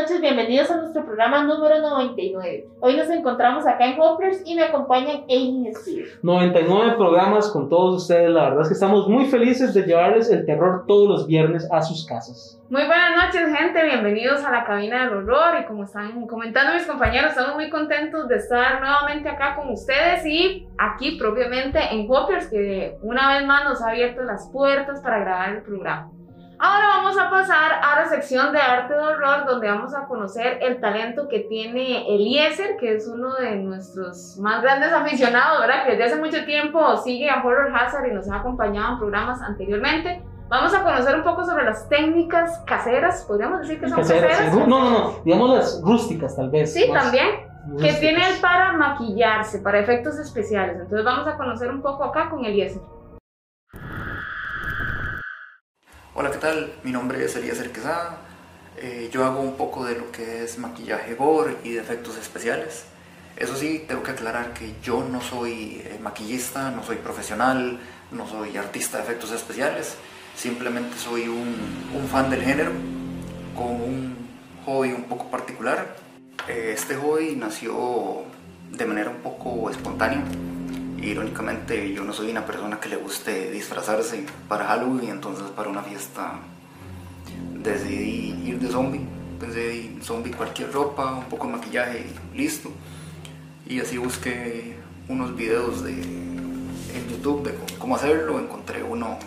Noches, bienvenidos a nuestro programa número 99. Hoy nos encontramos acá en Hoppers y me acompañan Amy Spear. 99 programas con todos ustedes, la verdad es que estamos muy felices de llevarles el terror todos los viernes a sus casas. Muy buenas noches, gente. Bienvenidos a la cabina del horror. Y como están comentando mis compañeros, estamos muy contentos de estar nuevamente acá con ustedes y aquí propiamente en Hoppers, que una vez más nos ha abierto las puertas para grabar el programa. Ahora vamos a pasar a la sección de arte de horror, donde vamos a conocer el talento que tiene Eliezer, que es uno de nuestros más grandes aficionados, ¿verdad? Que desde hace mucho tiempo sigue a Horror Hazard y nos ha acompañado en programas anteriormente. Vamos a conocer un poco sobre las técnicas caseras, podríamos decir que son caseras. No, no, no, digamos las rústicas tal vez. Sí, también. Que tienen para maquillarse, para efectos especiales. Entonces vamos a conocer un poco acá con Eliezer. Hola, ¿qué tal? Mi nombre es Elías Quesada. Eh, yo hago un poco de lo que es maquillaje gore y de efectos especiales. Eso sí, tengo que aclarar que yo no soy eh, maquillista, no soy profesional, no soy artista de efectos especiales. Simplemente soy un, un fan del género, con un hobby un poco particular. Eh, este hobby nació de manera un poco espontánea Irónicamente yo no soy una persona que le guste disfrazarse para Halloween, entonces para una fiesta decidí ir de zombie. Pensé zombie cualquier ropa, un poco de maquillaje y listo. Y así busqué unos videos de, en YouTube de cómo hacerlo. Encontré uno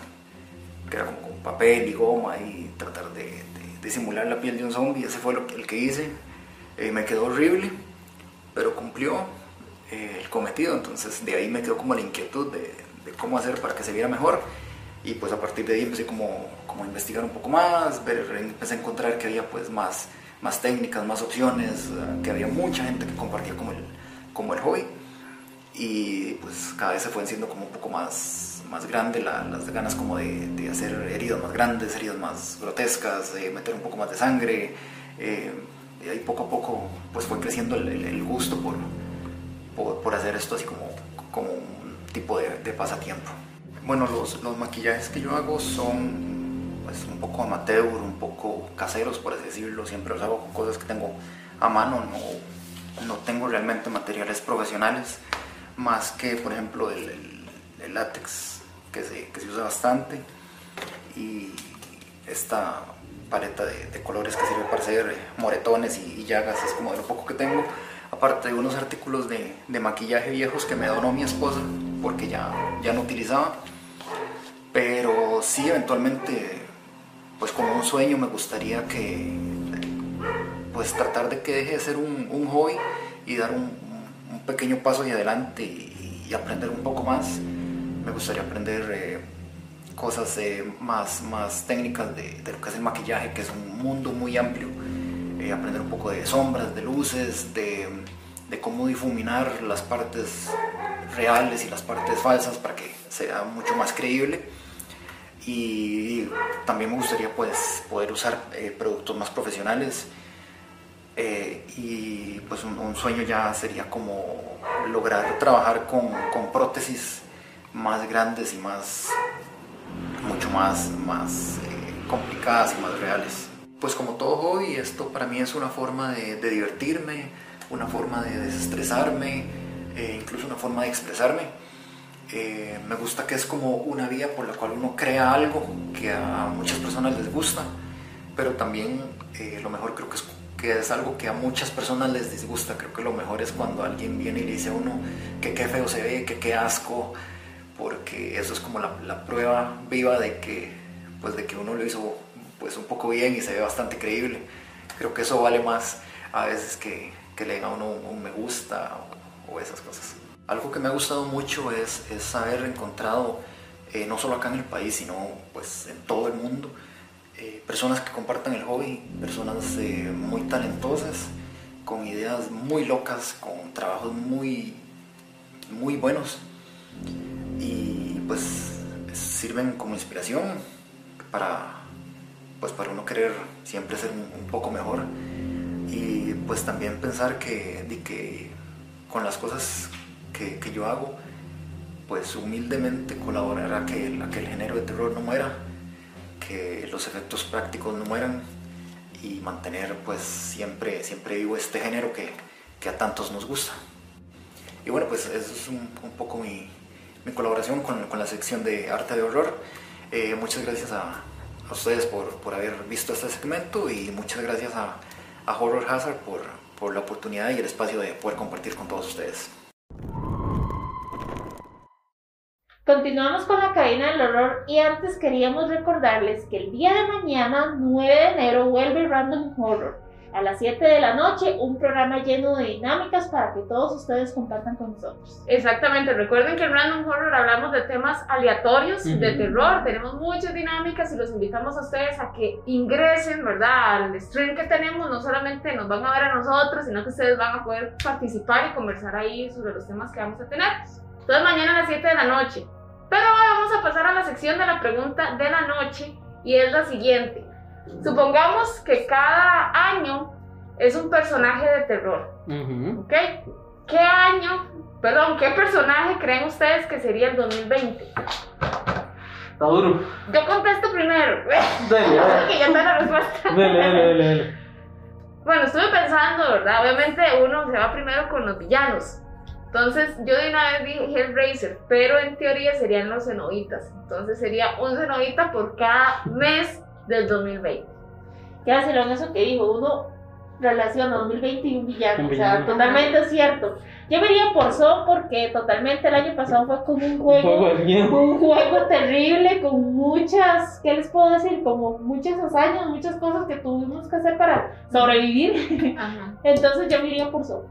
que era con papel y goma y tratar de, de, la piel de un zombie. Ese fue lo, el que hice. Eh, me quedó horrible, pero cumplió eh, el cometido. Entonces de ahí me quedó como la inquietud de, cómo hacer para que se viera mejor. Y pues a partir de ahí empecé como, como a investigar un poco más, ver, empecé a encontrar que había pues más, más técnicas, más opciones, que había mucha gente que compartía como el, como el hobby. Y pues cada vez se fue siendo como un poco más, más grande las ganas como de, de, hacer heridas más grandes, heridas más grotescas, de meter un poco más de sangre. Eh, y ahí poco a poco pues fue creciendo el, el gusto por, por, hacer esto así como, como un tipo de, pasatiempo. Bueno, los, los, maquillajes que yo hago son pues, un poco amateur, un poco caseros, por así decirlo. Siempre los hago con cosas que tengo a mano, no, no tengo realmente materiales profesionales, más que, por ejemplo, el, el, látex que se, que se, usa bastante y esta paleta de, colores que sirve para hacer moretones y, y llagas, es como de lo poco que tengo aparte de unos artículos de, maquillaje viejos que me donó mi esposa porque ya, ya no utilizaba. Pero sí, eventualmente, pues como un sueño me gustaría que, pues tratar de que deje de ser un, hobby y dar un, pequeño paso hacia adelante y, aprender un poco más. Me gustaría aprender eh, cosas eh, más, más técnicas de, de, lo que es el maquillaje, que es un mundo muy amplio eh, aprender un poco de sombras, de luces, de, cómo difuminar las partes reales y las partes falsas para que sea mucho más creíble. Y también me gustaría pues, poder usar eh, productos más profesionales. Eh, y pues un, sueño ya sería como lograr trabajar con, con prótesis más grandes y más mucho más, más complicadas y más reales pues como todo hobby, esto para mí es una forma de, divertirme, una forma de desestresarme, eh, incluso una forma de expresarme. Eh, me gusta que es como una vía por la cual uno crea algo que a muchas personas les gusta, pero también eh, lo mejor creo que es, que es algo que a muchas personas les disgusta. Creo que lo mejor es cuando alguien viene y le dice a uno que qué feo se ve, que qué asco, porque eso es como la, la prueba viva de que, pues de que uno lo hizo pues un poco bien y se ve bastante creíble. Creo que eso vale más a veces que, que le den a uno un, me gusta o, esas cosas. Algo que me ha gustado mucho es, es haber encontrado, eh, no solo acá en el país, sino pues en todo el mundo, eh, personas que compartan el hobby, personas eh, muy talentosas, con ideas muy locas, con trabajos muy, muy buenos y pues sirven como inspiración para pues para uno querer siempre ser un, poco mejor y pues también pensar que, que con las cosas que, que, yo hago, pues humildemente colaborar a que, que el género de terror no muera, que los efectos prácticos no mueran y mantener pues siempre, siempre vivo este género que, que a tantos nos gusta. Y bueno, pues eso es un, un poco mi, mi colaboración con, con, la sección de arte de horror. Eh, muchas gracias a, a ustedes por, por, haber visto este segmento y muchas gracias a, Horror Hazard por, por la oportunidad y el espacio de poder compartir con todos ustedes. Continuamos con la cadena del horror y antes queríamos recordarles que el día de mañana, 9 de enero, vuelve Random Horror. A las 7 de la noche, un programa lleno de dinámicas para que todos ustedes compartan con nosotros. Exactamente, recuerden que en Random Horror hablamos de temas aleatorios, uh -huh. de terror, tenemos muchas dinámicas y los invitamos a ustedes a que ingresen, ¿verdad? Al stream que tenemos, no solamente nos van a ver a nosotros, sino que ustedes van a poder participar y conversar ahí sobre los temas que vamos a tener. Entonces mañana a las 7 de la noche. Pero ahora vamos a pasar a la sección de la pregunta de la noche y es la siguiente. Supongamos que cada año es un personaje de terror. Uh -huh. ¿Ok? ¿Qué año, perdón, qué personaje creen ustedes que sería el 2020? Está duro. Yo contesto primero. Dale. que ya está la respuesta. Dale, dale, dale. Bueno, estuve pensando, ¿verdad? Obviamente uno se va primero con los villanos. Entonces yo de una vez dije Hellraiser, pero en teoría serían los cenobitas. Entonces sería un cenobita por cada mes del 2020. ¿Qué hacer en eso que dijo? Uno relaciona 2020 y un villano. Un villano. O sea, totalmente Ajá. cierto. Yo me iría por Son porque totalmente el año pasado fue como un juego, un juego, un juego terrible con muchas, ¿qué les puedo decir? Como muchas hazañas, muchas cosas que tuvimos que hacer para sobrevivir. Ajá. Entonces yo me iría por Son.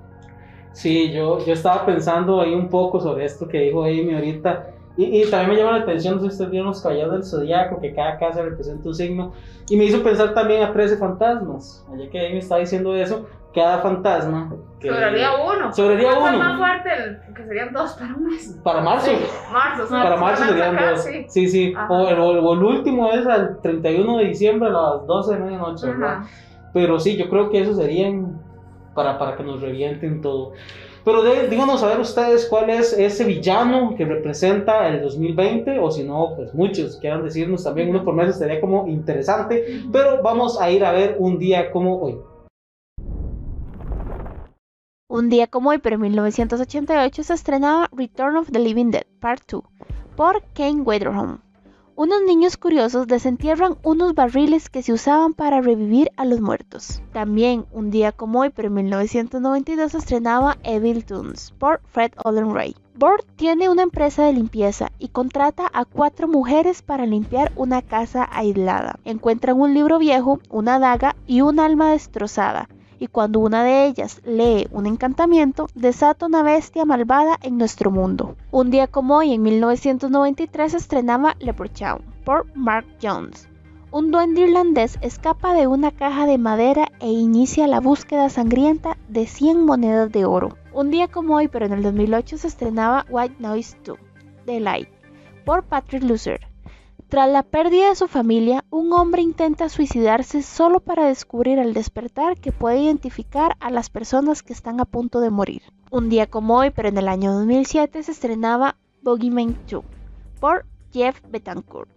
Sí, yo, yo estaba pensando ahí un poco sobre esto que dijo Amy ahorita. Y, y también me llama la atención si ustedes vieron los caballeros del zodiaco, que cada casa representa un signo. Y me hizo pensar también a 13 fantasmas. Allá que Amy estaba diciendo eso, cada fantasma. Que sobraría uno. Sobraría uno. más fuerte, el, que serían dos para un mes. Para marzo. Sí, marzo, sí. Para marzo serían acá, dos. Sí, sí. sí. O, el, o, el, último es al 31 de diciembre a las 12 de medianoche, ¿verdad? Pero sí, yo creo que eso serían para, para que nos revienten todo. Pero de, díganos a ver ustedes cuál es ese villano que representa el 2020, o si no, pues muchos quieran decirnos también, uno por mes sería como interesante, pero vamos a ir a ver un día como hoy. Un día como hoy, pero en 1988 se estrenaba Return of the Living Dead, Part 2, por Kane Weatherhome. Unos niños curiosos desentierran unos barriles que se usaban para revivir a los muertos. También, un día como hoy, pero en 1992 se estrenaba Evil Toons por Fred Olen Ray. Bort tiene una empresa de limpieza y contrata a cuatro mujeres para limpiar una casa aislada. Encuentran un libro viejo, una daga y un alma destrozada y cuando una de ellas lee un encantamiento, desata una bestia malvada en nuestro mundo. Un día como hoy, en 1993, estrenaba Leprechaun por Mark Jones. Un duende irlandés escapa de una caja de madera e inicia la búsqueda sangrienta de 100 monedas de oro. Un día como hoy, pero en el 2008, se estrenaba White Noise 2, The Light, por Patrick Lucer. Tras la pérdida de su familia, un hombre intenta suicidarse solo para descubrir al despertar que puede identificar a las personas que están a punto de morir. Un día como hoy, pero en el año 2007, se estrenaba Boogeyman 2 por Jeff Betancourt.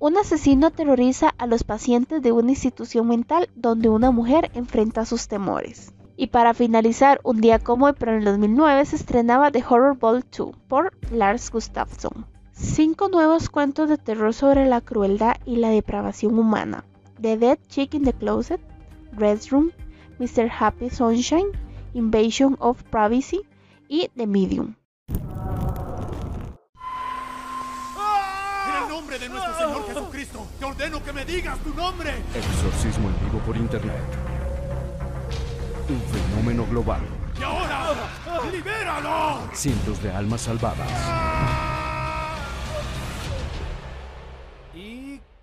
Un asesino aterroriza a los pacientes de una institución mental donde una mujer enfrenta sus temores. Y para finalizar, un día como hoy, pero en el 2009, se estrenaba The Horror Ball 2 por Lars Gustafsson. Cinco nuevos cuentos de terror sobre la crueldad y la depravación humana. The Dead Chick in the Closet, Red Room, Mr. Happy Sunshine, Invasion of Privacy y The Medium. En el nombre de nuestro Señor Jesucristo, te ordeno que me digas tu nombre. Exorcismo en vivo por internet. Un fenómeno global. ¡Y ahora! ¡Libéralo! Cientos de almas salvadas.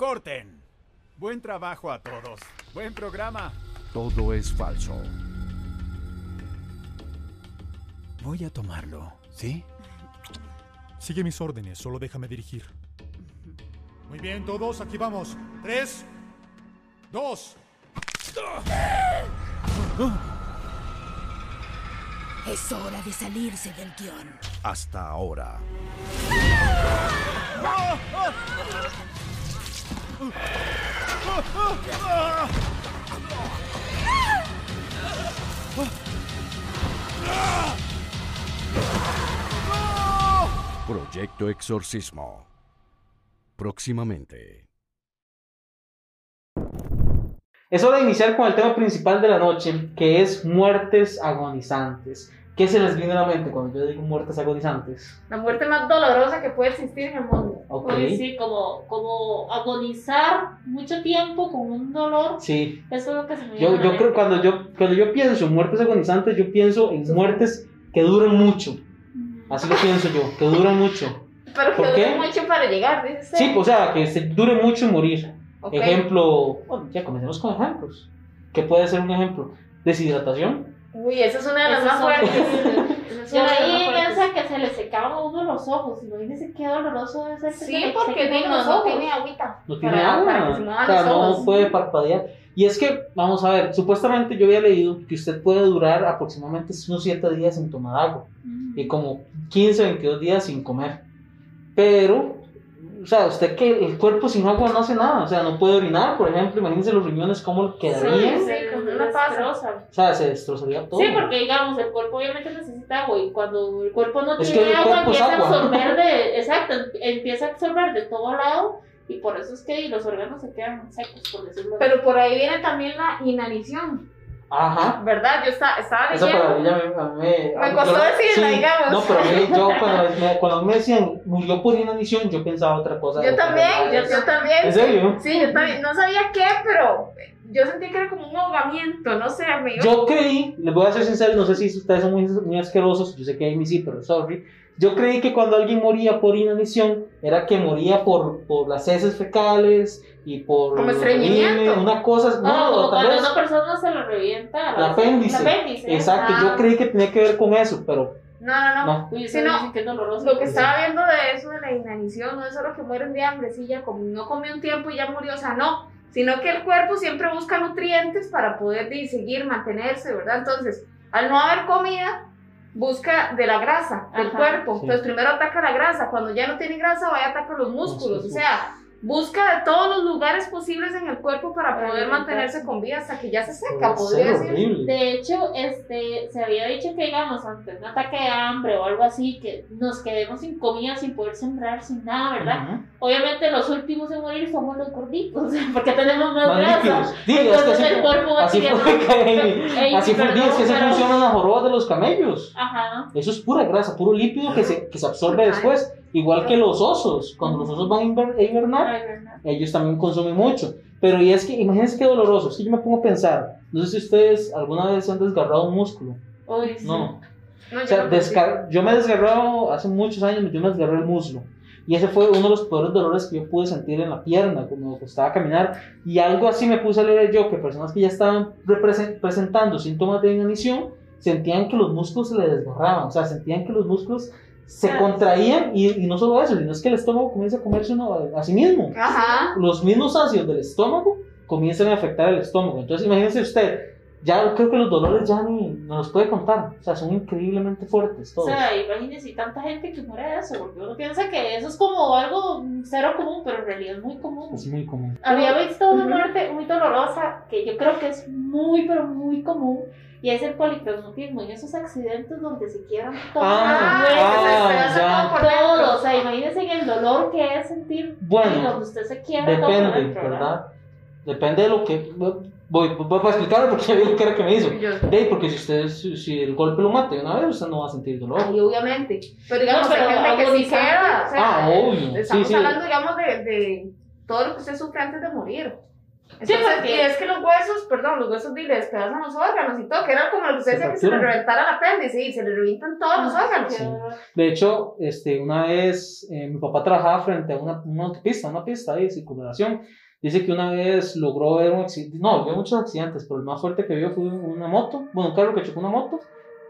Corten. Buen trabajo a todos. Buen programa. Todo es falso. Voy a tomarlo, ¿sí? Sigue mis órdenes, solo déjame dirigir. Muy bien, todos, aquí vamos. Tres, dos. Es hora de salirse del guion. Hasta ahora. Proyecto Exorcismo. Próximamente. Es hora de iniciar con el tema principal de la noche, que es muertes agonizantes. ¿Qué se les viene a la mente cuando yo digo muertes agonizantes? La muerte más dolorosa que puede existir en el mundo. Ok. Uy, sí, como, como agonizar mucho tiempo con un dolor. Sí. Eso es lo que se me viene Yo, a la yo creo cuando yo cuando yo pienso en muertes agonizantes, yo pienso en muertes que duran mucho. Así lo pienso yo, que duran mucho. Pero que ¿Por dure qué? mucho para llegar, dice. Sí, o sea, que se dure mucho morir. Ok. Ejemplo, bueno, ya comencemos con ejemplos. ¿Qué puede ser un ejemplo? Deshidratación. Uy, esa es una de las más fuertes. Yo leí esa que se le secaban a uno los ojos. Imagínense qué doloroso debe ser. que se Sí, le porque los no ojos. tiene agüita. No tiene Para- agua. para que se o sea, no puede parpadear. Y es que, vamos a ver, supuestamente yo había leído que usted puede durar aproximadamente unos 7 días sin tomar agua Mm. y como 15, 22 días sin comer. Pero, o sea, usted que el cuerpo sin agua no hace nada, o sea, no puede orinar, por ejemplo, imagínense los riñones cómo quedarían, Sí, una pasa. o sea, se destrozaría todo. Sí, porque digamos, el cuerpo obviamente necesita agua y cuando el cuerpo no Es tiene agua empieza agua. a absorber de, exacto, empieza a absorber de todo lado y por eso es que los órganos se quedan secos, por decirlo. Pero por ahí viene también la inanición, Ajá. ¿verdad? Yo estaba, estaba Eso para mí ya me, me, Me costó yo- decirla, digamos. No, pero a mí, yo cuando me, cuando me decían murió por inanición, yo pensaba otra cosa. Yo también, yo, yo también. ¿En serio? Sí, yo también. No sabía qué, pero yo sentí que era como un ahogamiento, no sé, amigo. Yo creí, les voy a ser sincero, no sé si ustedes son muy, muy asquerosos, yo sé que Amy sí, pero sorry. Yo creí que cuando alguien moría por inanición, era que moría por, por las heces fecales y por. Como estreñimiento. Una cosa, No, no, como tal cuando vez. una persona se le revienta El apéndice. el apéndice. Exacto, Ah. yo creí que tenía que ver con eso, pero No, no, no. no. Uy, Sí, eso no. dicen que. Lo que estaba viendo de eso de la inanición no es solo que mueren de hambre, sí, ya como no comió un tiempo y ya murió, o sea, no, sino que el cuerpo siempre busca nutrientes para poder seguir, mantenerse, ¿verdad? Entonces, al no haber comida, busca de la grasa del Ajá. cuerpo. Sí. Entonces, primero ataca la grasa, cuando ya no tiene grasa, va y ataca los músculos, o sea, busca de todos los lugares posibles en el cuerpo para poder mantenerse con vida hasta que ya se seca, podría ser decir. De hecho, este, se había dicho que, digamos, ante un ataque de hambre o algo así, que nos quedemos sin comida, sin poder sembrar, sin nada, ¿verdad? Ujú. Obviamente los últimos en morir somos los gorditos, porque tenemos más Más grasa. Diga, es que Entonces así el fue- cuerpo va Así fue que así fue, perdón, es que se funcionan las jorobas de los camellos. Ajá. Eso es pura grasa, puro lípido que se, que se absorbe Ajá. después. Igual que los osos. Cuando los osos van a inver- a hibernar, Ay, verdad. ellos también consumen mucho. Pero y es que, imagínense qué doloroso. Es que yo me pongo a pensar. No sé si ustedes alguna vez han desgarrado un músculo. Uy, sí. No. No, O yo sea, descar- yo me he desgarrado hace muchos años, yo me desgarré el muslo. Y ese fue uno de los peores dolores que yo pude sentir en la pierna, cuando me costaba caminar. Y algo así me puse a leer yo, que personas que ya estaban presentando síntomas de inanición, sentían que los músculos se les desgarraban. O sea, sentían que los músculos se Ah. contraían. Y, y no solo eso, sino es que el estómago comienza a comerse uno a, a sí mismo. Ajá. Los mismos ácidos del estómago comienzan a afectar el estómago. Entonces, imagínense usted, ya creo que los dolores ya ni no los puede contar. O sea, son increíblemente fuertes O todos. sea, imagínense y tanta gente que muere de eso, porque uno piensa que eso es como algo cero común, pero en realidad es muy común. Es muy común. Había visto una muerte muy dolorosa que yo creo que es muy, pero muy común. Y es el polipeumatismo, en esos accidentes donde se quiebran todos Ah, huesos, ah, ya. todo dentro. O sea, imagínense en el dolor que es sentir Bueno, y donde usted se quiebra todo Depende, dentro, ¿verdad? Depende de lo que. Voy, voy para explicarlo porque ya vi lo que era que me hizo. De ahí, porque si usted, si, si el golpe lo mata de una vez, usted no va a sentir dolor. Ay, obviamente. Pero digamos, No, pero gente que sí queda. O sea, Ah, obvio. Estamos Sí, sí. hablando, digamos, de, de todo lo que usted sufre antes de morir. Entonces, porque- y es que los huesos, perdón, los huesos le despedazan los órganos y todo, que era como lo que usted decía que se le reventara el apéndice y se le revientan todos los órganos. Sí. De hecho, este, una vez eh, mi papá trabajaba frente a una, una autopista, una pista de circulación. Dice que una vez logró ver un accidente. No, vio muchos accidentes, pero el más fuerte que vio fue una moto. Bueno, un carro que chocó una moto.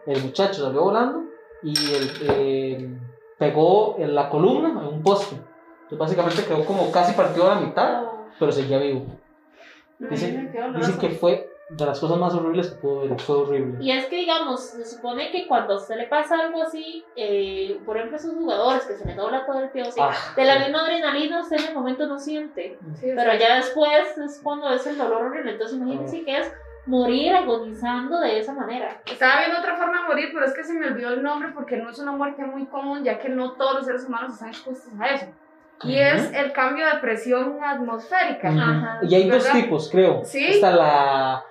El muchacho salió volando y el, eh, pegó en la columna en un poste. Entonces, básicamente quedó como casi partido a la mitad, pero seguía vivo. Dicen, dicen que fue de las cosas más horribles que pudo ver. Fue horrible. Y es que, digamos, se supone que cuando a usted le pasa algo así, eh, por ejemplo, esos jugadores que se le dobla todo el pie, así, Ah, de la sí. misma adrenalina usted en el momento no siente. Sí, o Pero sea, ya después es cuando es el dolor horrible. Entonces, imagínense que es morir agonizando de esa manera. Estaba viendo otra forma de morir, pero es que se me olvidó el nombre porque no es una muerte muy común, ya que no todos los seres humanos están expuestos a eso. Y es el cambio de presión atmosférica. Ujú. Ajá. Y hay dos ¿Verdad? tipos, creo. Sí. Está la,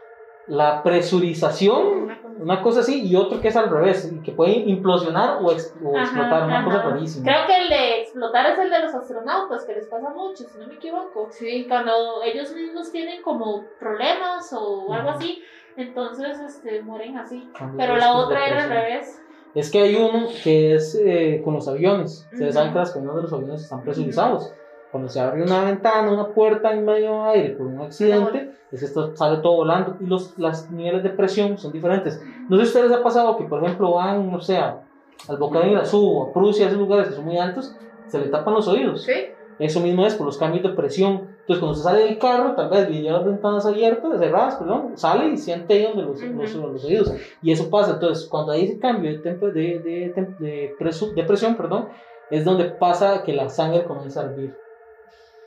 la presurización, Una cosa- una cosa así, y otro que es al revés, que puede implosionar o, ex- o Ajá, explotar, una ajá. cosa rarísima. Creo que el de explotar es el de los astronautas, que les pasa mucho, si no me equivoco. Sí. Cuando ellos mismos tienen como problemas o algo así, entonces este, mueren así. Cambio Pero la otra era al revés. Es que hay uno que es eh, con los aviones. Ustedes saben que las cabinas de los aviones están presurizados. Cuando se abre una ventana, una puerta en medio de aire por un accidente, es que esto sale todo volando y los las niveles de presión son diferentes. No sé si a ustedes les ha pasado que, por ejemplo, van, no sé, a- al Volcán de Irazú o a Prusia, esos lugares que son muy altos, se le tapan los oídos. Sí. Eso mismo es por los cambios de presión. Entonces, cuando se sale del carro, tal vez veía las ventanas abiertas, cerradas, perdón, sale y siente ahí donde los, Ujú. los, los oídos. Y eso pasa. Entonces, cuando hay ese cambio de, de, de, de, presu- de presión, perdón, es donde pasa que la sangre comienza a hervir.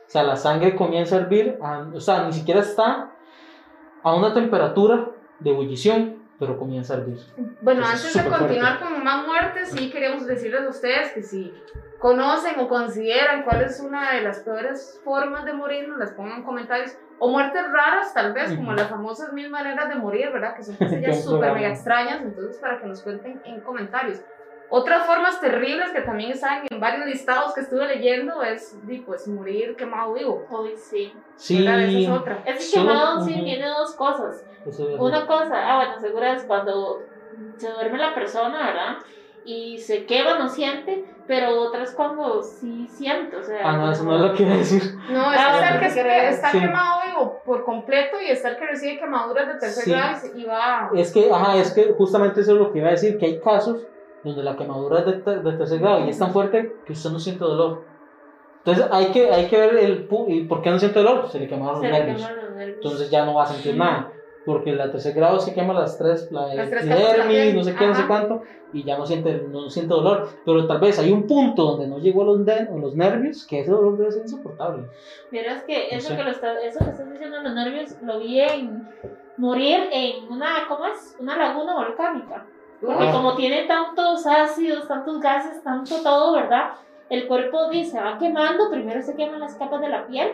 O sea, la sangre comienza a hervir, a- o sea, ni siquiera está a una temperatura de ebullición, pero comienza a hervir. Bueno, Eso es antes de continuar con más muertes, sí queríamos decirles a ustedes que si conocen o consideran cuál es una de las peores formas de morir, nos las pongan en comentarios. O muertes raras, tal vez, como las famosas mil maneras de morir, ¿verdad? Que son cosas súper mega extrañas, entonces para que nos cuenten en comentarios. Otras formas terribles que también están en varios listados que estuve leyendo es, di, pues, morir quemado vivo. Uy, sí. Sí. Esa es otra. Ese quemado sí ujú. tiene dos cosas. Una cosa, ah, bueno, seguro es cuando se duerme la persona, ¿verdad? Y se quema, no siente, pero otra es cuando sí siente, o sea. Ah, no, eso no es lo que iba a decir. No, es Ah, está el bueno, que ¿qué crees? está Sí. quemado vivo por completo y está el que recibe quemaduras de tercer Sí. grado y se- va... Es que, ajá, es que justamente eso es lo que iba a decir, que hay casos donde la quemadura es de, ter- de tercer grado y es tan fuerte que usted no siente dolor. Entonces hay que, hay que ver el pu- y por qué no siente dolor, se le quemaron Se los nervios. Entonces ya no va a sentir nada. Porque la tercer grado se quema las tres, la Las tres capas de la epidermis, piel. no sé qué, no sé Ajá. cuánto, y ya no siente, no siente dolor. Pero tal vez hay un punto donde no llegó a los, de- a los nervios que ese dolor debe ser insoportable. Mira, es que No eso, sé. que lo está, eso que estás diciendo de los nervios lo vi en morir en una, ¿cómo es? Una laguna volcánica. Porque Ah. como tiene tantos ácidos, tantos gases, tanto todo, ¿verdad? El cuerpo dice, se va quemando, primero se queman las capas de la piel,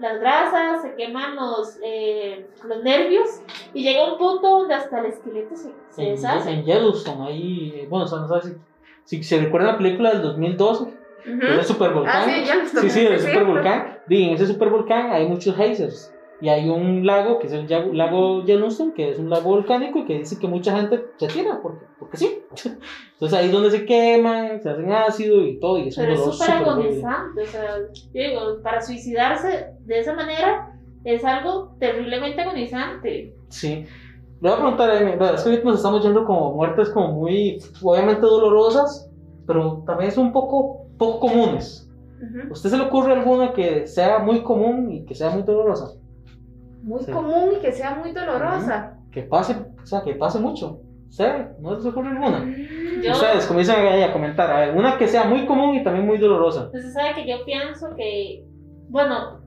las grasas, se queman los, eh, los nervios y llega un punto donde hasta el esqueleto se, se En, deshace. en Yellowstone, ahí, bueno, o sea, no sé si, si se recuerdan la película del 2012, Ujú. que es el supervolcán. Ah, sí, Sí, sí, el supervolcán. Y en ese supervolcán hay muchos geysers. Y hay un lago, que es el lago Yellowstone, que es un lago volcánico y que dice que mucha gente se tira, porque, porque sí. Entonces ahí es donde se queman, se hacen ácido y todo, y es Pero es súper agonizante, o sea, digo, para suicidarse de esa manera es algo terriblemente agonizante. Sí. Le voy a preguntar, Amy, verdad, es que ahorita nos estamos yendo como muertes como muy, obviamente dolorosas, pero también son un poco, poco comunes. Ujú. ¿A usted se le ocurre alguna que sea muy común y que sea muy dolorosa? Muy Sí. común y que sea muy dolorosa. Que pase, o sea, que pase mucho. ¿Usted? ¿No se le ocurre alguna? Yo, Ustedes comiencen ahí a comentar. A ver, una que sea muy común y también muy dolorosa. Entonces, sabe que yo pienso que, bueno,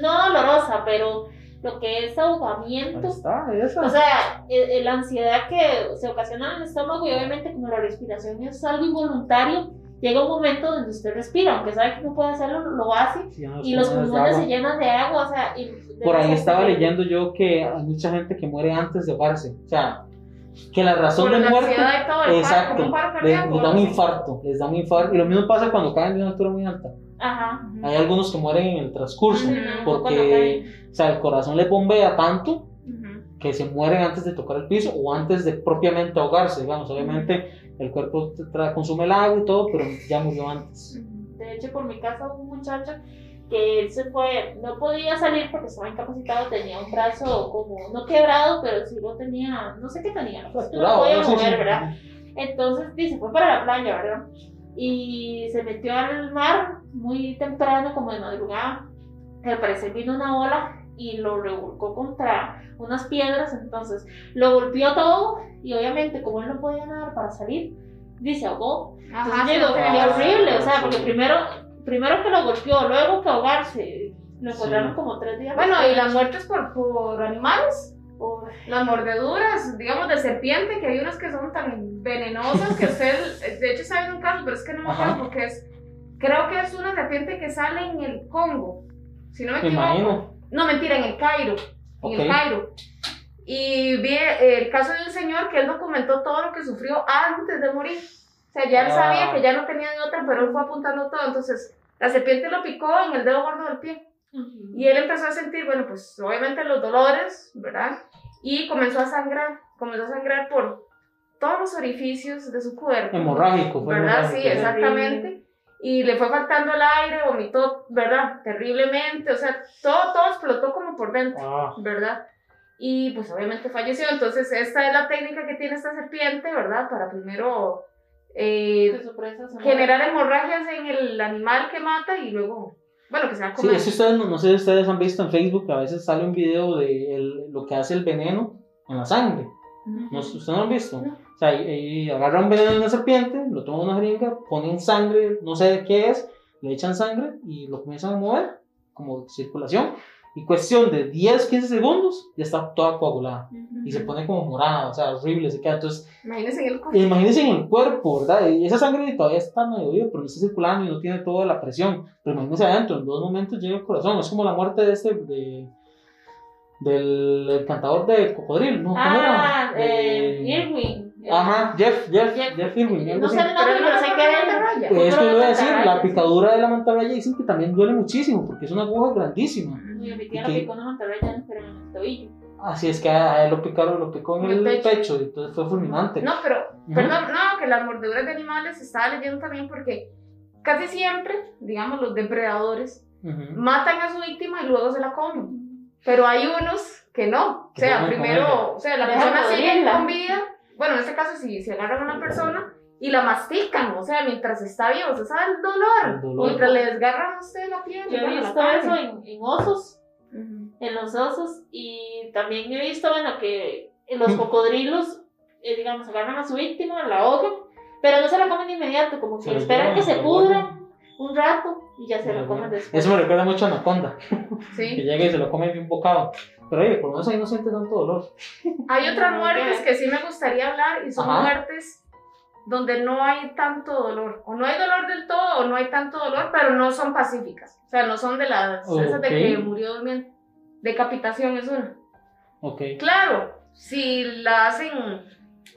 no dolorosa, pero lo que es Ahí ahogamiento. está, esa. O sea, eh, eh, la ansiedad que se ocasiona en el estómago y obviamente como la respiración es algo involuntario, llega un momento donde usted respira, aunque sabe que no puede hacerlo, lo hace Sí, no, y los pulmones de se llenan de agua, o sea, y de Por ahí estaba leyendo yo que hay mucha gente que muere antes de ahogarse. O sea, que la razón Por de la muerte. paro, Exacto. un paro Les, les da un infarto. Les da un infarto. Y lo mismo pasa cuando caen de una altura muy alta. Ajá. Hay algunos que mueren en el transcurso. Ujú, cuando Porque, o sea, el corazón les bombea tanto que se mueren antes de tocar el piso o antes de propiamente ahogarse, digamos. Obviamente el cuerpo consume el agua y todo, pero ya murió antes. De hecho, por mi casa hubo un muchacho que él se fue, no podía salir porque estaba incapacitado, tenía un brazo como, no quebrado, pero sí lo tenía, no sé qué tenía, no podía mover. ¿verdad? Entonces, dice, fue para la playa, ¿verdad? Y se metió al mar muy temprano, como de madrugada. Al parecer vino una ola y lo revolcó contra unas piedras, entonces lo golpeó todo y obviamente como él no podía nadar para salir, dice ahogó. Ajá, Entonces tenía- horrible, o sea, porque primero, primero que lo golpeó, luego que ahogarse, lo encontraron Sí. como tres días Bueno, y las muertes por, por animales. Las mordeduras, digamos, de serpiente, que hay unas que son tan venenosas que usted, de hecho, sabe un caso, pero es que no me acuerdo porque es, creo que es una serpiente que sale en el Congo, si no me Me equivoco. imagino. No, mentira, en el Cairo. En el. Cairo. Y vi el caso de un señor que él documentó todo lo que sufrió antes de morir. O sea, ya él Ah. sabía que ya no tenía otra, pero él fue apuntando todo. Entonces, la serpiente lo picó en el dedo gordo del pie. Y él empezó a sentir, bueno, pues obviamente los dolores, ¿verdad? Y comenzó a sangrar, comenzó a sangrar por todos los orificios de su cuerpo. Hemorrágico, fue ¿Verdad? hemorrágico, Sí, exactamente. Y le fue faltando el aire, vomitó, ¿verdad? Terriblemente, o sea, todo, todo explotó como por dentro, Ah, ¿verdad? Y pues obviamente falleció. Entonces, esta es la técnica que tiene esta serpiente, ¿verdad? Para primero eh, se muera. generar hemorragias en el animal que mata y luego, bueno, que se va a Sí, comer. es que ustedes, no, sé si ustedes han visto en Facebook, a veces sale un video de el- lo que hace el veneno en la sangre. ¿No, ¿Ustedes no lo han visto? No. O sea, y, y agarran veneno de una serpiente, lo toman una jeringa, ponen sangre, no sé de qué es, le echan sangre y lo comienzan a mover, como circulación. Y cuestión de 10, 15 segundos, ya está toda coagulada. Y se pone como morada, o sea, horrible, se queda. Entonces, Imagínense en el cuerpo. Imagínense en el cuerpo, ¿verdad? Y esa sangre todavía está medio viva, pero no está circulando y no tiene toda la presión. Pero imagínense adentro, en dos momentos llega el corazón. Es como la muerte de este, de, del el cantador de Cocodrilo, ¿no? ¿Cómo Ah, era? eh, De- Irwin. Ajá, Jeff, Jeff, Jeff- Jeff, Irwin. No sé el nombre, Pero sé que era. Pues es que voy a decir, la picadura de la mantarraya dicen que también duele muchísimo, porque es una aguja grandísima. Mi mi tía ¿Y lo picó una mantarraya, pero en el tobillo. Así es que a él lo picaron, lo picó en el, el pecho. pecho. y entonces fue fulminante. No, pero, Ujú. perdón, no, que las mordeduras de animales estaba leyendo también porque casi siempre, digamos, los depredadores Ujú. matan a su víctima y luego se la comen. Pero hay unos que no. O sea, primero, o sea, la persona sigue con vida. Bueno, en este caso, si se agarran a una persona y la mastican, o sea, mientras está viva, usted sabe el dolor. El dolor. Mientras le desgarran a usted la piel. Yo he visto eso en, en osos, Ujú. en los osos, y también he visto, bueno, que en los cocodrilos, eh, digamos, agarran a su víctima, la ahogan, pero no se la comen de inmediato, como Se que esperan que se se pudra un rato y ya se Ajá. comen después. Eso me recuerda mucho a Anaconda. que Sí. llega y se lo come de un bocado. Pero oye, por lo menos ahí no siente tanto dolor. Hay otras muertes que sí me gustaría hablar y son Ajá. muertes donde no hay tanto dolor. O no hay dolor del todo o no hay tanto dolor, pero no son pacíficas. O sea, no son de las esas de que murió durmiendo. Decapitación es una. Ok. Claro, si la hacen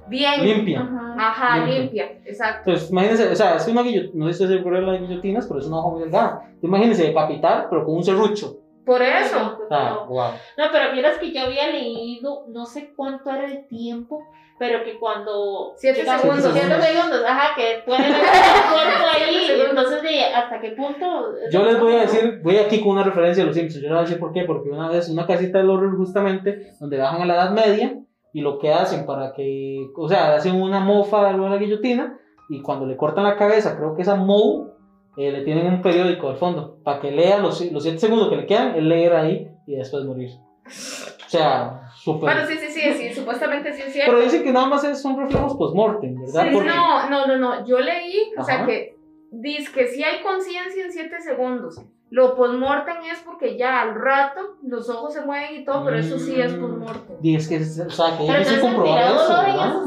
bien. Limpia. Ajá. Ajá, Limpia. limpia, exacto. Entonces, imagínense, o sea, es una guillotina, no sé si se recuerdan las guillotinas, pero es una hoja muy delgada. Imagínense decapitar, pero con un serrucho. Por eso. Ah, wow. No, pero vieras que yo había leído, no sé cuánto era el tiempo, pero que cuando. Siete segundos. Siete segundos, ajá, que puede el cuerpo ahí. Entonces, de hasta qué punto. Yo les voy a decir, voy aquí con una referencia a los Simpsons. Yo les voy a decir por qué. Porque una vez, una casita del horror, justamente, donde bajan a la Edad Media y lo que hacen para que, o sea, hacen una mofa de la guillotina y cuando le cortan la cabeza, creo que esa mou, eh, le tienen un periódico al fondo para que lea los, los siete segundos que le quedan, él leer ahí y después morir. O sea, súper. Bueno, sí, sí, sí, sí, supuestamente sí es cierto. Pero dicen que nada más es- son reflejos post-mortem, ¿verdad? Sí, Porque- no, no, no, no. Yo leí, o sea, Ajá. que dice que si hay conciencia en 7 segundos. Lo postmortem es porque ya al rato los ojos se mueven y todo, pero eso sí es Mm. postmortem. Y es que, o sea, que Pero hay que entonces comprobar tirado eso, ¿verdad?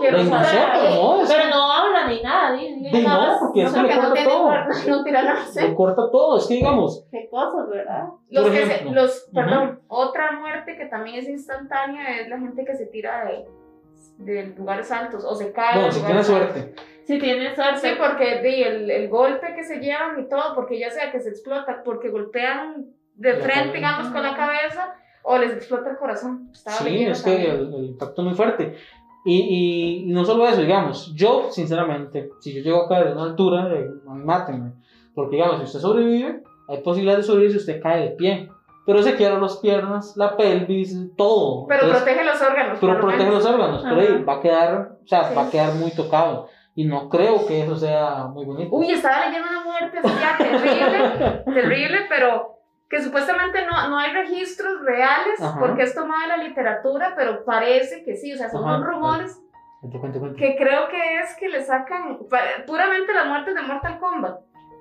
No No, pero no habla ni nada, ni, ni Di, nada no, porque No, eso le no corta tiene todo. no tira nada. Le corta todo, es que digamos, Qué cosas, ¿verdad? Los que se- los, perdón, otra muerte que también es instantánea es la gente que se tira de, de lugares altos o se cae. de si lugares tiene altos. suerte. Si tienes suerte. Sí, porque di, el, el golpe que se llevan y todo, porque ya sea que se explota, porque golpean de La frente, cabeza. digamos, con la cabeza, o les explota el corazón. Estaba Sí, es que el, el impacto es muy fuerte. Y, y, no solo eso, digamos, yo, sinceramente, si yo llego a caer de una altura, eh, mátenme. Porque, digamos, si usted sobrevive, hay posibilidad de sobrevivir si usted cae de pie. Pero se quiebran las piernas, la pelvis, todo. Pero Entonces, protege los órganos. pero protege menos. los órganos, pero ahí Ajá. va a quedar, o sea, Sí. va a quedar muy tocado. Y no creo que eso sea muy bonito. Uy, estaba leyendo una muerte así ya terrible, terrible, pero que supuestamente no, no hay registros reales, Ajá. porque es tomada de la literatura, pero parece que sí, o sea, son Ajá. rumores Cuente, cuente, cuente. que creo que es que le sacan puramente las muertes de Mortal Kombat.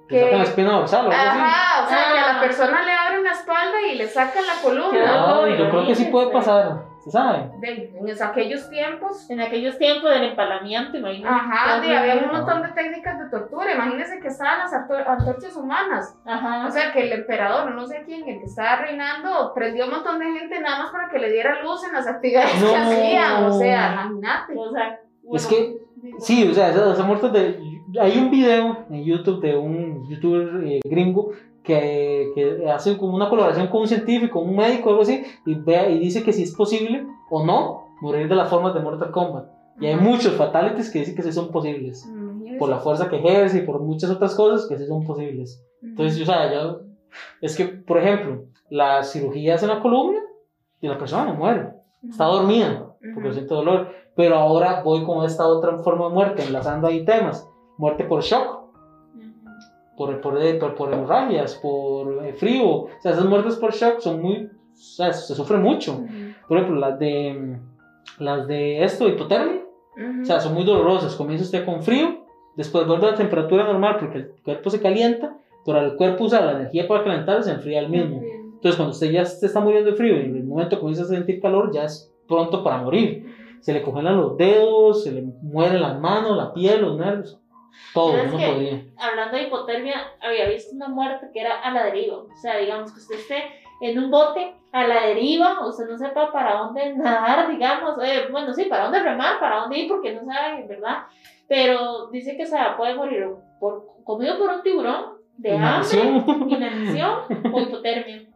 Le sacan que- la espina dorsal o algo así. Ajá, o sea, que a la Ah. persona le abren la espalda y le sacan la columna. Ah, dolor, yo creo que sí puede pasar. Usted sabe. De, en aquellos tiempos. En aquellos tiempos del empalamiento, imagínate. Ajá, de, había un montón de técnicas de tortura. Imagínense que estaban las antorchas humanas. Ajá. O sea, que el emperador, no sé quién, el que estaba reinando, prendió un montón de gente nada más para que le diera luz en las actividades No. que hacían. O sea, imagínate. O sea, Es que, sí, o sea, esa, esa muerte de... Hay un video en YouTube de un youtuber eh, gringo que, que hace como una colaboración con un científico, un médico, algo así, y, ve, y dice que si es posible o no morir de las formas de Mortal Kombat. Y hay muchos fatalities que dicen que sí son posibles. Imagínese. Por la fuerza que ejerce y por muchas otras cosas que sí son posibles. Entonces, o sea, yo... Es que, por ejemplo, las cirugías en la columna y la persona no muere. Está dormida porque Ujú. siente dolor. Pero ahora voy con esta otra forma de muerte, enlazando ahí temas. Muerte por shock, por, por, por, por hemorragias, por eh, frío. O sea, esas muertes por shock son muy... O sea, se sufre mucho. Ujú. Por ejemplo, las de... Las de esto, hipotermia. Ujú. O sea, son muy dolorosas. Comienza usted con frío, después vuelve a la temperatura normal porque el cuerpo se calienta, pero el cuerpo usa la energía para calentar se enfría el mismo. Entonces, cuando usted ya se está muriendo de frío y en el momento comienza a sentir calor, ya es pronto para morir. Se le congelan los dedos, se le mueren las manos, la piel, los nervios. Hablando de hipotermia, había visto una muerte que era a la deriva. O sea, digamos que usted esté en un bote a la deriva, usted no sepa para dónde nadar, digamos. eh, bueno, sí, para dónde remar, para dónde ir, porque no sabe, ¿verdad? Pero dice que o sea, puede morir por, comido por un tiburón, de hambre, inanición o hipotermia.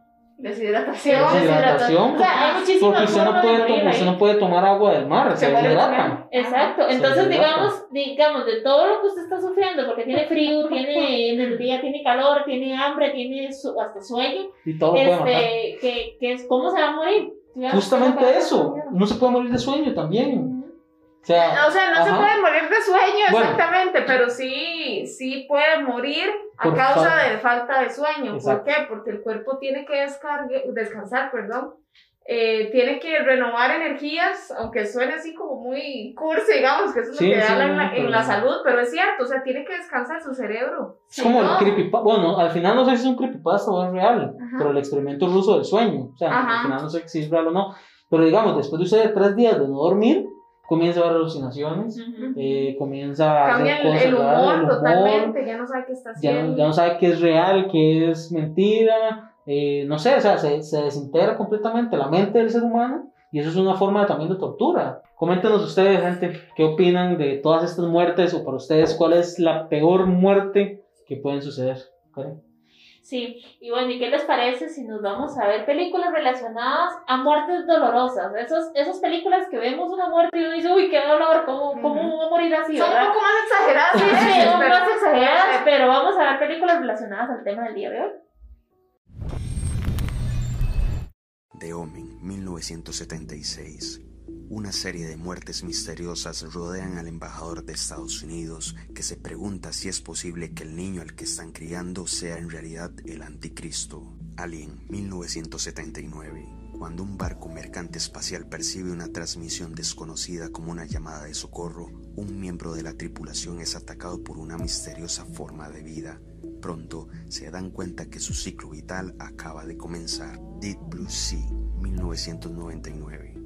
Deshidratación. Deshidratación. O sea, hay muchísimas Porque usted no, puede, usted no tomar agua del mar, se, Se deshidrata. Exacto, entonces deshidrata. digamos, digamos, de todo lo que usted está sufriendo, porque tiene frío, tiene en el día, tiene calor, tiene hambre, tiene su- hasta sueño, Y todo lo puede matar. este, que, que es cómo se va a morir. Justamente ¿cómo se va a eso. No se puede morir de sueño también. O sea, O sea, no se ajá. puede morir de sueño Bueno. exactamente, pero sí, sí puede morir a Por causa falta. de falta de sueño. Exacto. ¿Por qué? Porque el cuerpo tiene que descargue- descansar, perdón. Eh, tiene que renovar energías, aunque suene así como muy cursi, digamos, que eso es Sí, lo que sí, en, la, en la salud, pero es cierto, o sea, tiene que descansar su cerebro. Es como el creepypasta. Bueno, al final no sé si es un creepypasta o es real, Ajá. pero el experimento ruso del sueño. O sea, Ajá. al final no sé si es real o no. Pero digamos, después de usted tres días de no dormir, comienza a ver alucinaciones, Ujú. eh, comienza a Cambia hacer el, cosas el humor el humor, totalmente, ya no sabe qué está ya, haciendo. no, ya no sabe qué es real, qué es mentira, eh, no sé, o sea, se, se desintegra completamente la mente del ser humano y eso es una forma también de tortura. Coméntenos ustedes, gente, qué opinan de todas estas muertes o para ustedes cuál es la peor muerte que pueden suceder. Karen. Sí, y bueno, ¿y qué les parece si nos vamos a ver películas relacionadas a muertes dolorosas? Esos, esas películas que vemos una muerte y uno dice, uy, qué dolor, ¿cómo, cómo va a morir así? Son un poco más exageradas. Sí, sí, son pero- más exageradas, pero vamos a ver películas relacionadas al tema del día de hoy. The Omen, 1976. Una serie de muertes misteriosas rodean al embajador de Estados Unidos que se pregunta si es posible que el niño al que están criando sea en realidad el anticristo. Alien, 1979. Cuando un barco mercante espacial percibe una transmisión desconocida como una llamada de socorro, un miembro de la tripulación es atacado por una misteriosa forma de vida. Pronto se dan cuenta que su ciclo vital acaba de comenzar. Deep Blue Sea, 1999.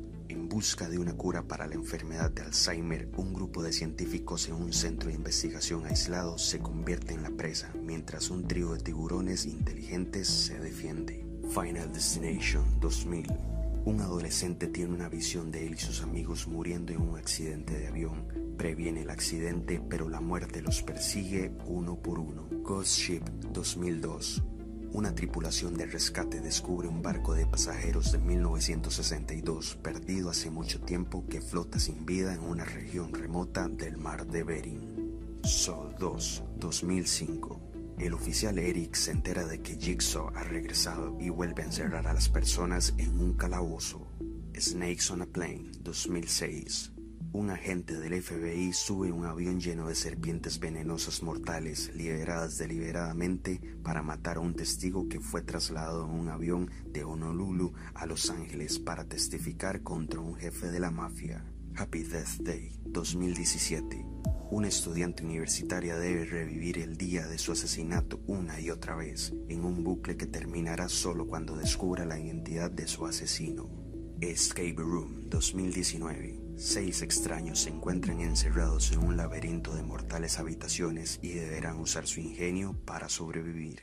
Busca de una cura para la enfermedad de Alzheimer, un grupo de científicos en un centro de investigación aislado se convierte en la presa, mientras un trío de tiburones inteligentes se defiende. Final Destination 2000. Un adolescente tiene una visión de él y sus amigos muriendo en un accidente de avión. Previene el accidente, pero la muerte los persigue uno por uno. Ghost Ship 2002. Una tripulación de rescate descubre un barco de pasajeros de 1962 perdido hace mucho tiempo que flota sin vida en una región remota del mar de Bering. Saw 2 2005. El oficial Eric se entera de que Jigsaw ha regresado y vuelve a encerrar a las personas en un calabozo. Snakes on a Plane 2006. Un agente del FBI sube un avión lleno de serpientes venenosas mortales liberadas deliberadamente para matar a un testigo que fue trasladado en un avión de Honolulu a Los Ángeles para testificar contra un jefe de la mafia. Happy Death Day 2017. Una estudiante universitaria debe revivir el día de su asesinato una y otra vez, en un bucle que terminará solo cuando descubra la identidad de su asesino. Escape Room 2019. Seis extraños se encuentran encerrados en un laberinto de mortales habitaciones y deberán usar su ingenio para sobrevivir.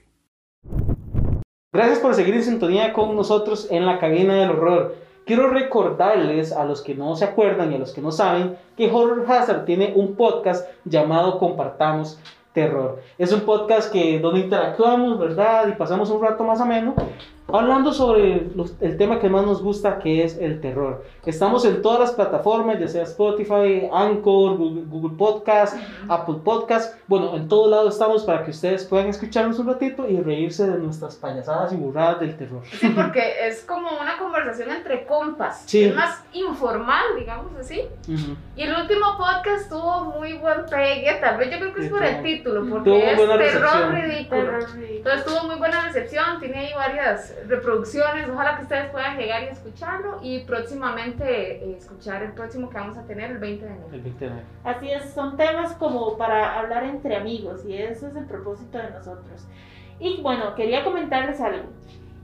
Gracias por seguir en sintonía con nosotros en la cabina del horror. Quiero recordarles a los que no se acuerdan y a los que no saben que Horror Hazard tiene un podcast llamado Compartamos Terror. Es un podcast que donde interactuamos, ¿verdad? Y pasamos un rato más o menos hablando sobre el tema que más nos gusta, que es el terror. Estamos en todas las plataformas, ya sea Spotify, Anchor, Google, Google Podcast, Apple Podcast. Bueno, en todo lado estamos para que ustedes puedan escucharnos un ratito y reírse de nuestras payasadas y burradas del terror. Sí, porque es como una conversación entre compas. Sí. Es más informal, digamos así. Y el último podcast tuvo muy buen pegue, tal vez yo creo que es por el tuvo- título, tuvo porque es buena terror ridículo. Terror ridículo. Entonces tuvo muy buena recepción, tiene ahí varias reproducciones, ojalá que ustedes puedan llegar y escucharlo y próximamente eh, escuchar el próximo que vamos a tener el 20 de enero. El 20 de enero. Así es, son temas como para hablar entre amigos y eso es el propósito de nosotros. Y bueno, quería comentarles algo.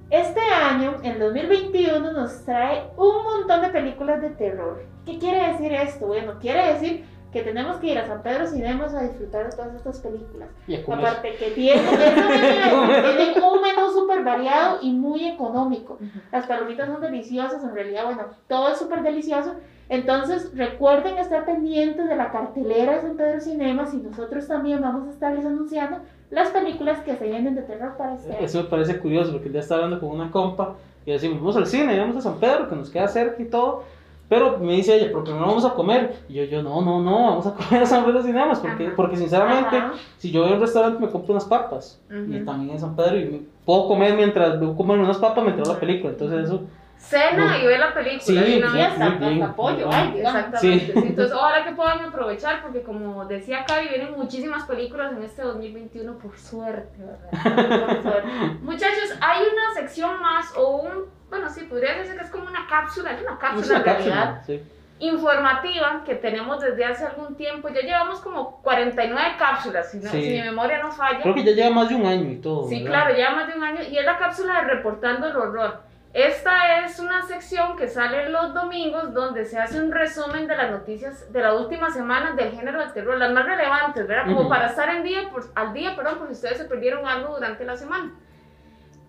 Este año, en 2021, nos trae un montón de películas de terror. ¿Qué quiere decir esto? Bueno, quiere decir que tenemos que ir a San Pedro Cinemas a disfrutar de todas estas películas. Y a comer. Aparte que tienen un menú súper variado y muy económico. Las palomitas son deliciosas, en realidad, bueno, todo es súper delicioso. Entonces, recuerden estar pendientes de la cartelera de San Pedro Cinemas y nosotros también vamos a estarles anunciando las películas que se vienen de terror para este año. Eso me parece curioso porque ya estaba hablando con una compa y decimos, vamos al cine, vamos a San Pedro, que nos queda cerca y todo. Pero me dice ella, pero primero vamos a comer. Y yo, yo, no, no, no, vamos a comer a San Pedro Cinemas. Porque, Ajá. porque sinceramente, Ajá. si yo voy a un restaurante me compro unas papas. Y Ujú. también en San Pedro y me- puedo comer mientras, a comer unas papas mientras veo la película. Entonces eso, Cena No. y ve la película. Sí, Y vez. hasta, muy bien, muy ay, bien. digamos. Exactamente. Sí. Entonces, ojalá que puedan aprovechar porque como decía Cavi, vienen muchísimas películas en este 2021 por suerte, ¿verdad? Por suerte. Muchachos, hay una sección más o un, bueno, sí, podría decirse que es como una cápsula, es una cápsula es una realidad, cápsula. Sí. informativa que tenemos desde hace algún tiempo. Ya llevamos como 49 cápsulas, si, no- Sí. si mi memoria no falla. Creo que ya lleva más de un año y todo. Sí, ¿verdad? claro, ya más de un año. Y es la cápsula de Reportando el Horror. Esta es una sección que sale los domingos donde se hace un resumen de las noticias de la última semana del género del terror, las más relevantes, ¿verdad? Como para estar en día, por, al día, perdón, por si ustedes se perdieron algo durante la semana.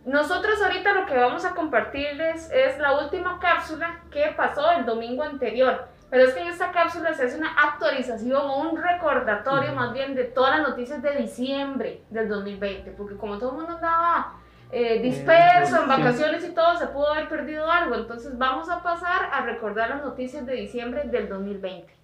Nosotros ahorita lo que vamos a compartirles es la última cápsula que pasó el domingo anterior. Pero es que en esta cápsula se hace una actualización o un recordatorio más bien de todas las noticias de diciembre del 2020. Porque como todo el mundo andaba eh, disperso en vacaciones y todo, se pudo haber perdido algo. Entonces vamos a pasar a recordar las noticias de diciembre del 2020.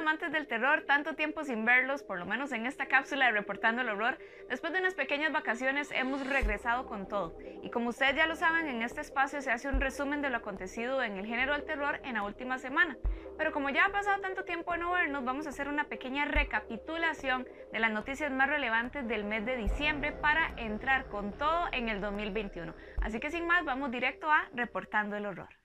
Amantes del terror? Tanto tiempo sin verlos, por lo menos en esta cápsula de Reportando el Horror. Después de unas pequeñas vacaciones hemos regresado con todo. Y como ustedes ya lo saben, en este espacio se hace un resumen de lo acontecido en el género del terror en la última semana. Pero como ya ha pasado tanto tiempo de no vernos, vamos a hacer una pequeña recapitulación de las noticias más relevantes del mes de diciembre para entrar con todo en el 2021. Así que sin más, vamos directo a Reportando el Horror.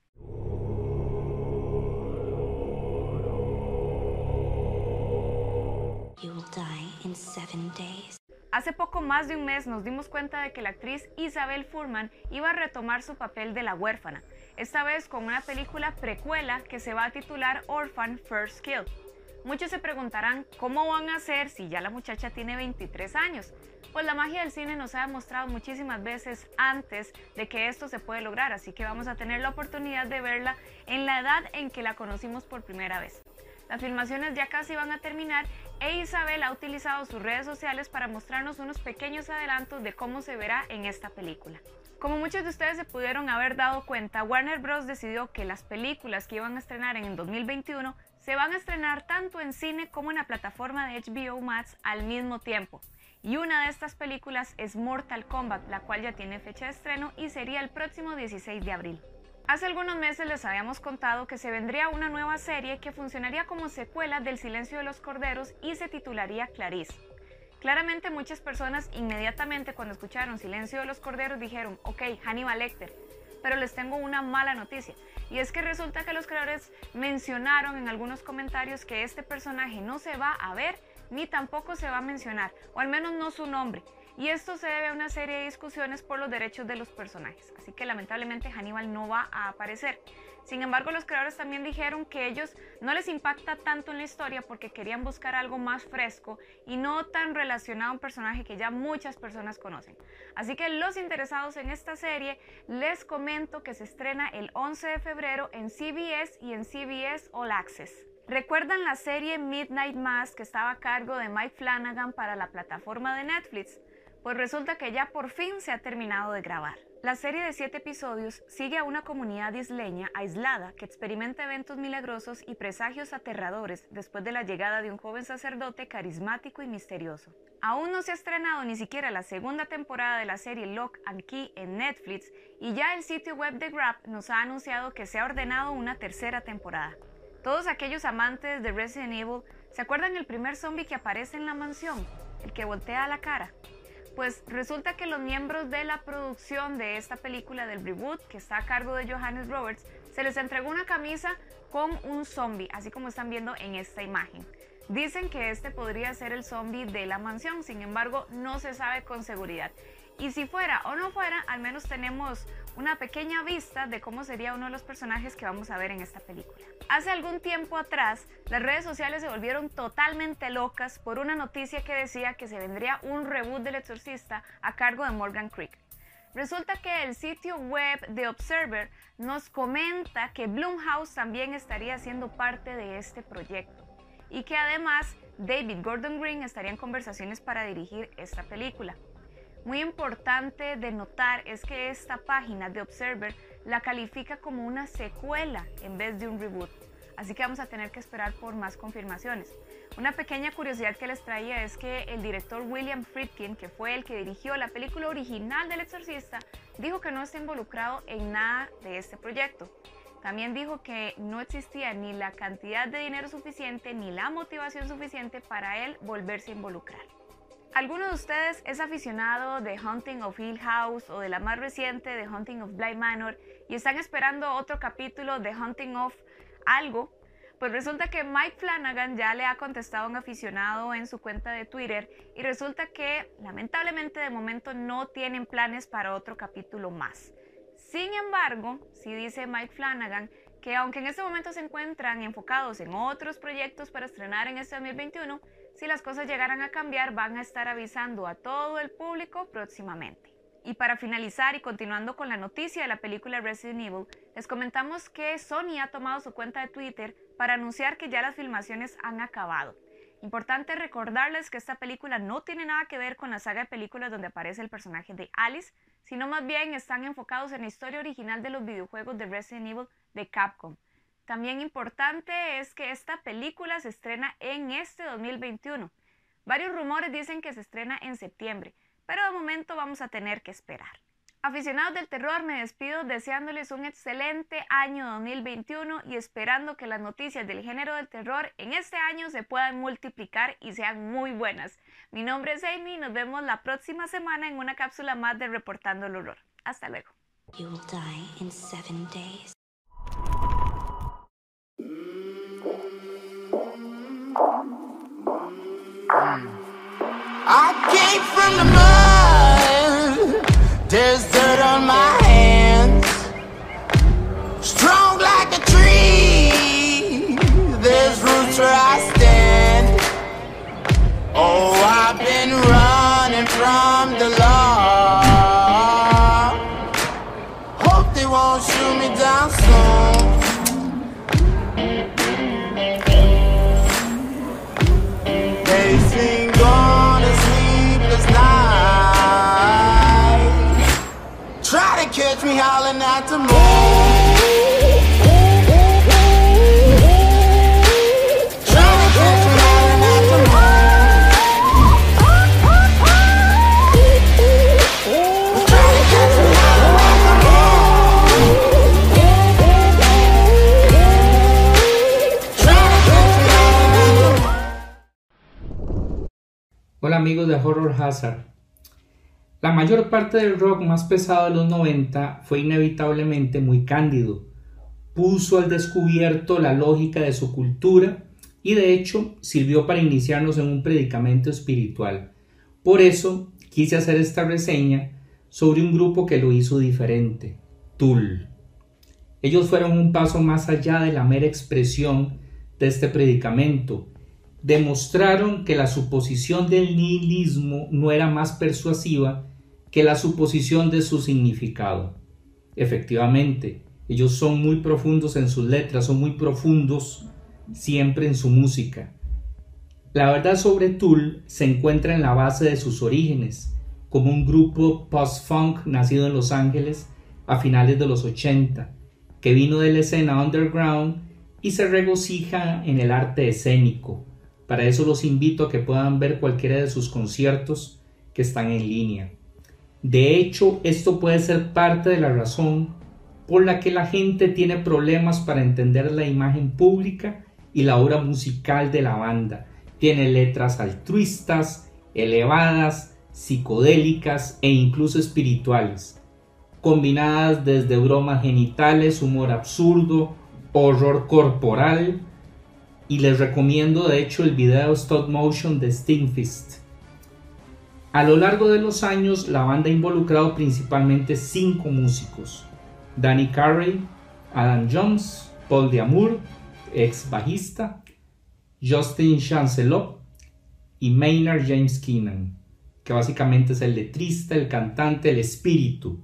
Hace poco más de un mes nos dimos cuenta de que la actriz Isabel Furman iba a retomar su papel de la huérfana, esta vez con una película precuela que se va a titular Orphan First Kill. Muchos se preguntarán cómo van a hacer si ya la muchacha tiene 23 años. Pues la magia del cine nos ha demostrado muchísimas veces antes de que esto se puede lograr, así que vamos a tener la oportunidad de verla en la edad en que la conocimos por primera vez. Las filmaciones ya casi van a terminar e Isabel ha utilizado sus redes sociales para mostrarnos unos pequeños adelantos de cómo se verá en esta película. Como muchos de ustedes se pudieron haber dado cuenta, Warner Bros. decidió que las películas que iban a estrenar en el 2021 se van a estrenar tanto en cine como en la plataforma de HBO Max al mismo tiempo. Y una de estas películas es Mortal Kombat, la cual ya tiene fecha de estreno y sería el próximo 16 de abril. Hace algunos meses les habíamos contado que se vendría una nueva serie que funcionaría como secuela del Silencio de los Corderos y se titularía Clarice. Claramente muchas personas inmediatamente cuando escucharon Silencio de los Corderos dijeron, ok, Hannibal Lecter, pero les tengo una mala noticia. Y es que resulta que los creadores mencionaron en algunos comentarios que este personaje no se va a ver ni tampoco se va a mencionar, o al menos no su nombre. Y esto se debe a una serie de discusiones por los derechos de los personajes. Así que lamentablemente Hannibal no va a aparecer. Sin embargo, los creadores también dijeron que ellos no les impacta tanto en la historia porque querían buscar algo más fresco y no tan relacionado a un personaje que ya muchas personas conocen. Así que los interesados en esta serie, les comento que se estrena el 11 de febrero en CBS y en CBS All Access. ¿Recuerdan la serie Midnight Mass que estaba a cargo de Mike Flanagan para la plataforma de Netflix? Pues resulta que ya por fin se ha terminado de grabar. La serie de siete episodios sigue a una comunidad isleña aislada que experimenta eventos milagrosos y presagios aterradores después de la llegada de un joven sacerdote carismático y misterioso. Aún no se ha estrenado ni siquiera la segunda temporada de la serie Lock and Key en Netflix y ya el sitio web de Grab nos ha anunciado que se ha ordenado una tercera temporada. Todos aquellos amantes de Resident Evil, ¿se acuerdan el primer zombie que aparece en la mansión? El que voltea la cara. Pues resulta que los miembros de la producción de esta película del reboot, que está a cargo de Johannes Roberts, se les entregó una camisa con un zombie, así como están viendo en esta imagen. Dicen que este podría ser el zombie de la mansión, sin embargo no se sabe con seguridad. Y si fuera o no fuera, al menos tenemos una pequeña vista de cómo sería uno de los personajes que vamos a ver en esta película. Hace algún tiempo atrás, las redes sociales se volvieron totalmente locas por una noticia que decía que se vendría un reboot del exorcista a cargo de Morgan Creek. Resulta que el sitio web de Observer nos comenta que Blumhouse también estaría siendo parte de este proyecto y que además David Gordon Green estaría en conversaciones para dirigir esta película. Muy importante de notar es que esta página de Observer la califica como una secuela en vez de un reboot. Así que vamos a tener que esperar por más confirmaciones. Una pequeña curiosidad que les traía es que el director William Friedkin, que fue el que dirigió la película original del exorcista, dijo que no está involucrado en nada de este proyecto. También dijo que no existía ni la cantidad de dinero suficiente ni la motivación suficiente para él volverse a involucrar. ¿Alguno de ustedes es aficionado de Hunting of Hill House o de la más reciente de Hunting of Bly Manor y están esperando otro capítulo de Hunting of algo? Pues resulta que Mike Flanagan ya le ha contestado a un aficionado en su cuenta de Twitter y resulta que lamentablemente de momento no tienen planes para otro capítulo más. Sin embargo, sí dice Mike Flanagan que aunque en este momento se encuentran enfocados en otros proyectos para estrenar en este 2021, si las cosas llegaran a cambiar, van a estar avisando a todo el público próximamente. Y para finalizar y continuando con la noticia de la película Resident Evil, les comentamos que Sony ha tomado su cuenta de Twitter para anunciar que ya las filmaciones han acabado. Importante recordarles que esta película no tiene nada que ver con la saga de películas donde aparece el personaje de Alice, sino más bien están enfocados en la historia original de los videojuegos de Resident Evil de Capcom. También importante es que esta película se estrena en este 2021. Varios rumores dicen que se estrena en septiembre, pero de momento vamos a tener que esperar. Aficionados del terror, me despido deseándoles un excelente año 2021 y esperando que las noticias del género del terror en este año se puedan multiplicar y sean muy buenas. Mi nombre es Amy y nos vemos la próxima semana en una cápsula más de Reportando el Horror. Hasta luego. From the amigos de Horror Hazard. La mayor parte del rock más pesado de los 90 fue inevitablemente muy cándido. Puso al descubierto la lógica de su cultura y de hecho sirvió para iniciarnos en un predicamento espiritual. Por eso quise hacer esta reseña sobre un grupo que lo hizo diferente, Tool. Ellos fueron un paso más allá de la mera expresión de este predicamento. Demostraron que la suposición del nihilismo no era más persuasiva que la suposición de su significado. Efectivamente, ellos son muy profundos en sus letras, son muy profundos siempre en su música. La verdad sobre Tool se encuentra en la base de sus orígenes, como un grupo post-funk nacido en Los Ángeles a finales de los 80, que vino de la escena underground y se regocija en el arte escénico. Para eso los invito a que puedan ver cualquiera de sus conciertos que están en línea. De hecho, esto puede ser parte de la razón por la que la gente tiene problemas para entender la imagen pública y la obra musical de la banda. Tiene letras altruistas, elevadas, psicodélicas e incluso espirituales, combinadas desde bromas genitales, humor absurdo, horror corporal, y les recomiendo de hecho el video stop motion de Stingfist. A lo largo de los años la banda ha involucrado principalmente cinco músicos, Danny Carey, Adam Jones, Paul Diamur, ex bajista, Justin Chancelot y Maynard James Keenan, que básicamente es el letrista, el cantante, el espíritu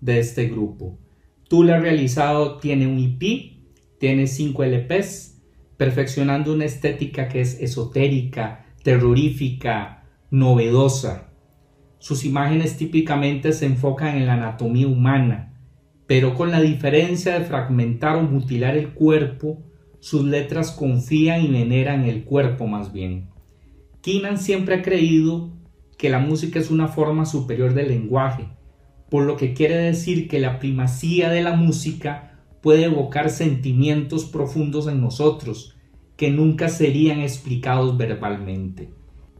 de este grupo. Has realizado, tiene un EP, tiene 5 LPs, perfeccionando una estética que es esotérica, terrorífica, novedosa. Sus imágenes típicamente se enfocan en la anatomía humana, pero con la diferencia de fragmentar o mutilar el cuerpo sus letras confían y veneran el cuerpo más bien. Keenan siempre ha creído que la música es una forma superior del lenguaje, por lo que quiere decir que la primacía de la música puede evocar sentimientos profundos en nosotros que nunca serían explicados verbalmente.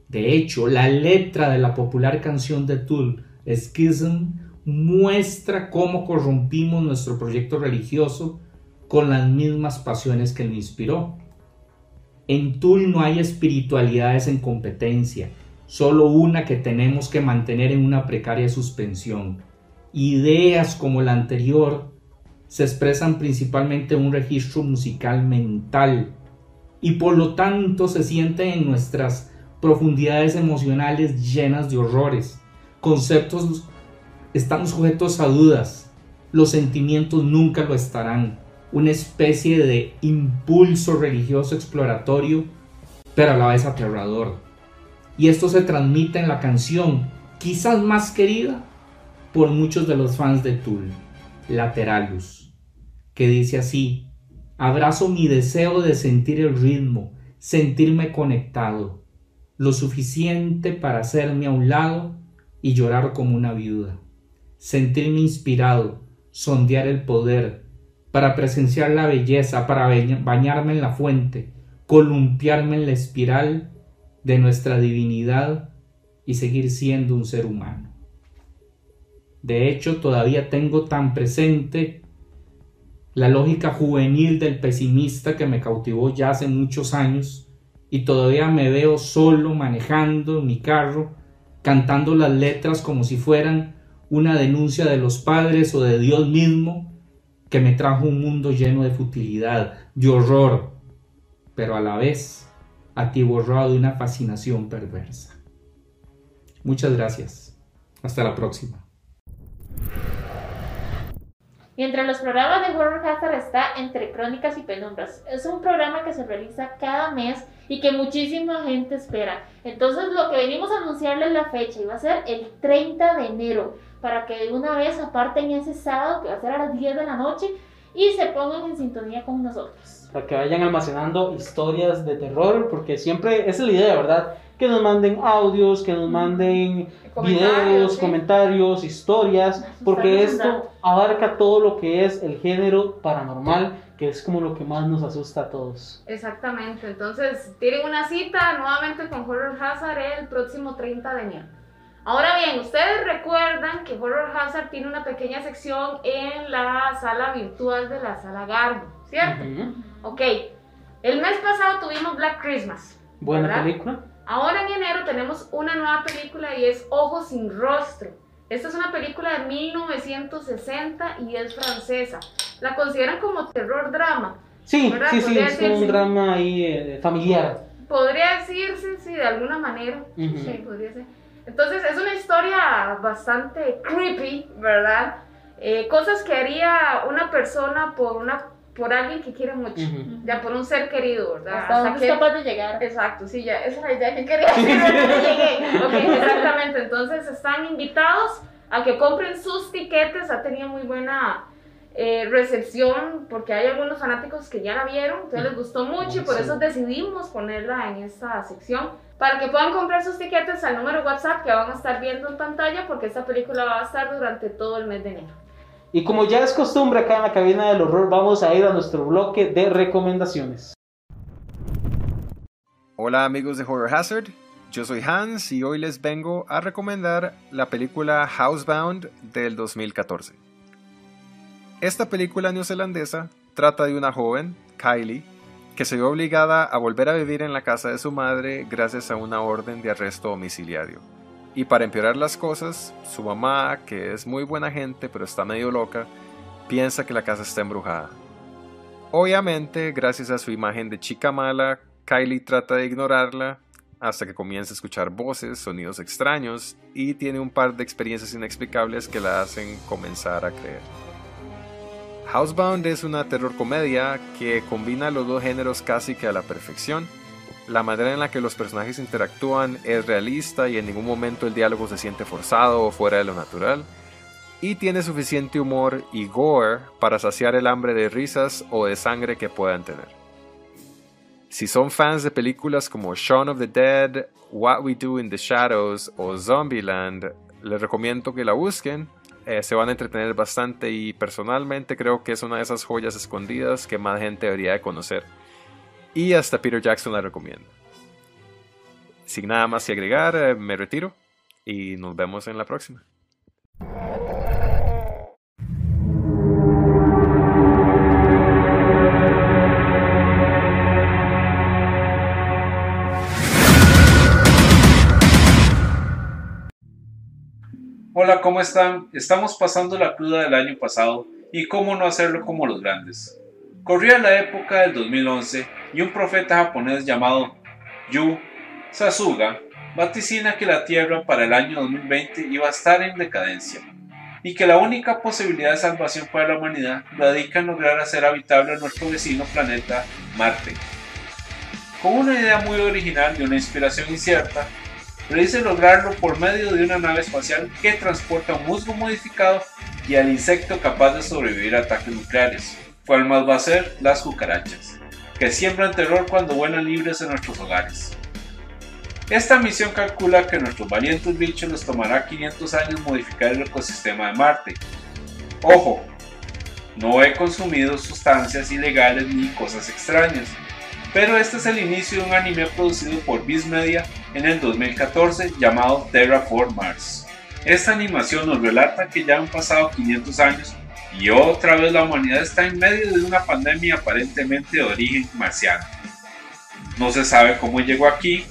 De hecho, la letra de la popular canción de Tool, Schism, muestra cómo corrompimos nuestro proyecto religioso con las mismas pasiones que lo inspiró. En Tool no hay espiritualidades en competencia, solo una que tenemos que mantener en una precaria suspensión. Ideas como la anterior se expresan principalmente en un registro musical mental y por lo tanto se sienten en nuestras profundidades emocionales llenas de horrores. Conceptos están sujetos a dudas, los sentimientos nunca lo estarán una especie de impulso religioso exploratorio, pero a la vez aterrador. Y esto se transmite en la canción, quizás más querida por muchos de los fans de Tool, Lateralus, que dice así, abrazo mi deseo de sentir el ritmo, sentirme conectado, lo suficiente para hacerme a un lado y llorar como una viuda, sentirme inspirado, sondear el poder, para presenciar la belleza, para bañarme en la fuente, columpiarme en la espiral de nuestra divinidad y seguir siendo un ser humano. De hecho, todavía tengo tan presente la lógica juvenil del pesimista que me cautivó ya hace muchos años y todavía me veo solo manejando mi carro, cantando las letras como si fueran una denuncia de los padres o de Dios mismo que me trajo un mundo lleno de futilidad, de horror, pero a la vez atiborrado de una fascinación perversa. Muchas gracias. Hasta la próxima. Y entre los programas de Horror Hazard está Entre Crónicas y Penumbras. Es un programa que se realiza cada mes y que muchísima gente espera. Entonces lo que venimos a anunciarles la fecha y va a ser el 30 de enero para que de una vez aparten ese sábado que va a ser a las 10 de la noche y se pongan en sintonía con nosotros. Para que vayan almacenando historias de terror, porque siempre esa es la idea, ¿verdad? Que nos manden audios, que nos manden videos, comentarios, historias, porque esto abarca todo lo que es el género paranormal, que es como lo que más nos asusta a todos. Exactamente, entonces tienen una cita nuevamente con Horror Hazard el próximo 30 de enero. Ahora bien, ustedes recuerdan que Horror Hazard tiene una pequeña sección en la sala virtual de la sala Garbo, ¿cierto? Ok. El mes pasado tuvimos Black Christmas. Buena ¿verdad? película. Ahora en enero tenemos una nueva película y es Ojos sin rostro. Esta es una película de 1960 y es francesa. La consideran como terror drama. Sí, ¿verdad? sí, sí, es un drama ahí eh, familiar. Podría decirse, sí, de alguna manera. Sí, podría ser. Entonces, es una historia bastante creepy, ¿verdad? Eh, cosas que haría una persona por una por alguien que quiere mucho, Ujú. ya por un ser querido, ¿verdad? Hasta dónde es capaz de llegar. Exacto, sí, ya, esa es la idea que quería decir, pero no llegué. Ok, exactamente, entonces están invitados a que compren sus tiquetes, ha tenido muy buena eh, recepción, porque hay algunos fanáticos que ya la vieron, entonces les gustó mucho y por eso decidimos ponerla en esta sección, para que puedan comprar sus tiquetes al número WhatsApp que van a estar viendo en pantalla, porque esta película va a estar durante todo el mes de enero. Y como ya es costumbre acá en la cabina del horror, vamos a ir a nuestro bloque de recomendaciones. Hola amigos de Horror Hazard, yo soy Hans y hoy les vengo a recomendar la película Housebound del 2014. Esta película neozelandesa trata de una joven, Kylie, que se ve obligada a volver a vivir en la casa de su madre gracias a una orden de arresto domiciliario. Y para empeorar las cosas, su mamá, que es muy buena gente pero está medio loca, piensa que la casa está embrujada. Obviamente, gracias a su imagen de chica mala, Kylie trata de ignorarla hasta que comienza a escuchar voces, sonidos extraños y tiene un par de experiencias inexplicables que la hacen comenzar a creer. Housebound es una terror comedia que combina los dos géneros casi que a la perfección. La manera en la que los personajes interactúan es realista y en ningún momento el diálogo se siente forzado o fuera de lo natural. Y tiene suficiente humor y gore para saciar el hambre de risas o de sangre que puedan tener. Si son fans de películas como Shaun of the Dead, What We Do in the Shadows o Zombieland, les recomiendo que la busquen. Eh, se van a entretener bastante y personalmente creo que es una de esas joyas escondidas que más gente debería de conocer. Y hasta Peter Jackson la recomienda. Sin nada más que agregar, eh, me retiro y nos vemos en la próxima. Hola, ¿cómo están? Estamos pasando la cruda del año pasado y cómo no hacerlo como los grandes. Corría la época del 2011 y un profeta japonés llamado Yu Sasuga vaticina que la Tierra para el año 2020 iba a estar en decadencia y que la única posibilidad de salvación para la humanidad radica en lograr hacer habitable a nuestro vecino planeta Marte. Con una idea muy original y una inspiración incierta, predice lograrlo por medio de una nave espacial que transporta un musgo modificado y al insecto capaz de sobrevivir a ataques nucleares. ¿Cuál más va a ser? Las cucarachas, que siembran terror cuando vuelan libres en nuestros hogares. Esta misión calcula que nuestros valientes bichos les tomará 500 años modificar el ecosistema de Marte. Ojo, no he consumido sustancias ilegales ni cosas extrañas, pero este es el inicio de un anime producido por Viz Media en el 2014 llamado Terraform Mars. Esta animación nos relata que ya han pasado 500 años y otra vez la humanidad está en medio de una pandemia aparentemente de origen marciano. No se sabe cómo llegó aquí,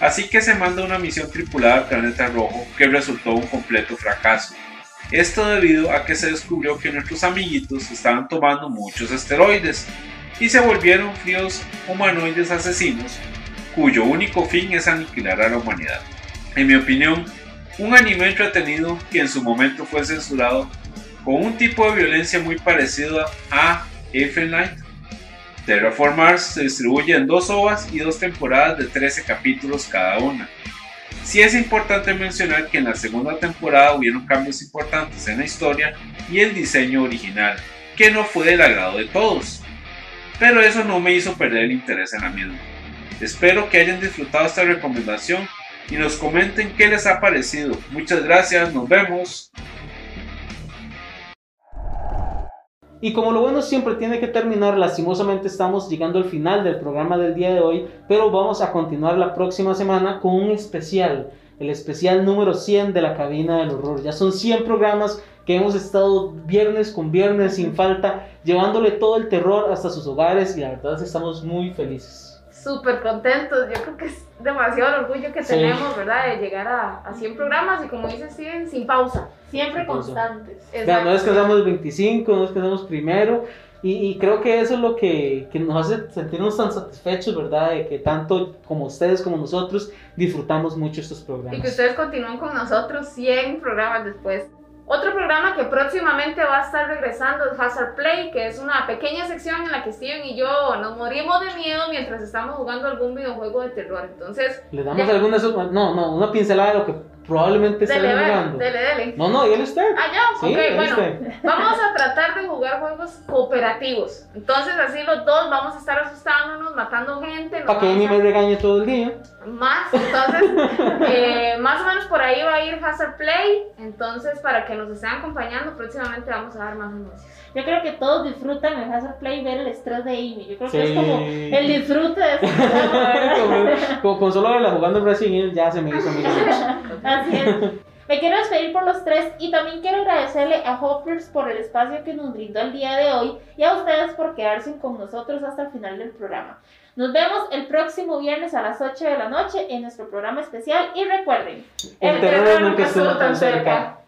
así que se manda una misión tripulada al planeta rojo que resultó un completo fracaso. Esto debido a que se descubrió que nuestros amiguitos estaban tomando muchos esteroides y se volvieron fríos humanoides asesinos cuyo único fin es aniquilar a la humanidad. En mi opinión, un anime entretenido que en su momento fue censurado con un tipo de violencia muy parecido a Elfen Light. Terraform Mars se distribuye en dos ovas y dos temporadas de 13 capítulos cada una. Sí es importante mencionar que en la segunda temporada hubieron cambios importantes en la historia y el diseño original, que no fue del agrado de todos. Pero eso no me hizo perder el interés en la misma. Espero que hayan disfrutado esta recomendación y nos comenten qué les ha parecido. Muchas gracias, nos vemos. Y como lo bueno siempre tiene que terminar, lastimosamente estamos llegando al final del programa del día de hoy, pero vamos a continuar la próxima semana con un especial. el especial número 100 de la cabina del horror. Ya son 100 programas que hemos estado viernes con viernes sin falta, llevándole todo el terror hasta sus hogares y la verdad es que estamos muy felices. Súper contentos, yo creo que es demasiado el orgullo que Sí. tenemos, ¿verdad? De llegar a, a 100 programas y como dice Steven, sin pausa. Siempre Sin pausa. constantes. Vean, no descansamos el 25, no descansamos primero. Y, y creo que eso es lo que, que nos hace sentirnos tan satisfechos, ¿verdad? De que tanto como ustedes como nosotros disfrutamos mucho estos Y programas. que ustedes continúen con nosotros 100 programas después. Otro programa que próximamente va a estar regresando es Hazard Play, que es una pequeña sección en la que Steven y yo nos morimos de miedo mientras estamos jugando algún videojuego de terror. Entonces, ¿Le damos ya- alguna No, no, una pincelada de lo que probablemente dele, jugando. dele, dele. No, no, dígale usted. Ah, ya, Sí, ok, bueno. usted. Vamos a tratar de jugar juegos cooperativos. Entonces, así los dos vamos a estar asustándonos, matando gente. Para que Amy a- me regañe todo el día. Más, entonces, eh, más o menos por ahí va a ir Hazard Play. Entonces, para que nos estén acompañando, próximamente vamos a dar más anuncios. Yo creo que todos disfrutan el Hazard Play ver el estrés de Amy. Yo creo que es como el disfrute de este. Como- como con solo verla jugando Resident Evil ya se me hizo mí. Así es. Me quiero despedir por los tres y también quiero agradecerle a Hoppers por el espacio que nos brindó el día de hoy y a ustedes por quedarse con nosotros hasta el final del programa. Nos vemos el próximo viernes a las 8 de la noche en nuestro programa especial y recuerden, El terror nunca estuvo tan cerca.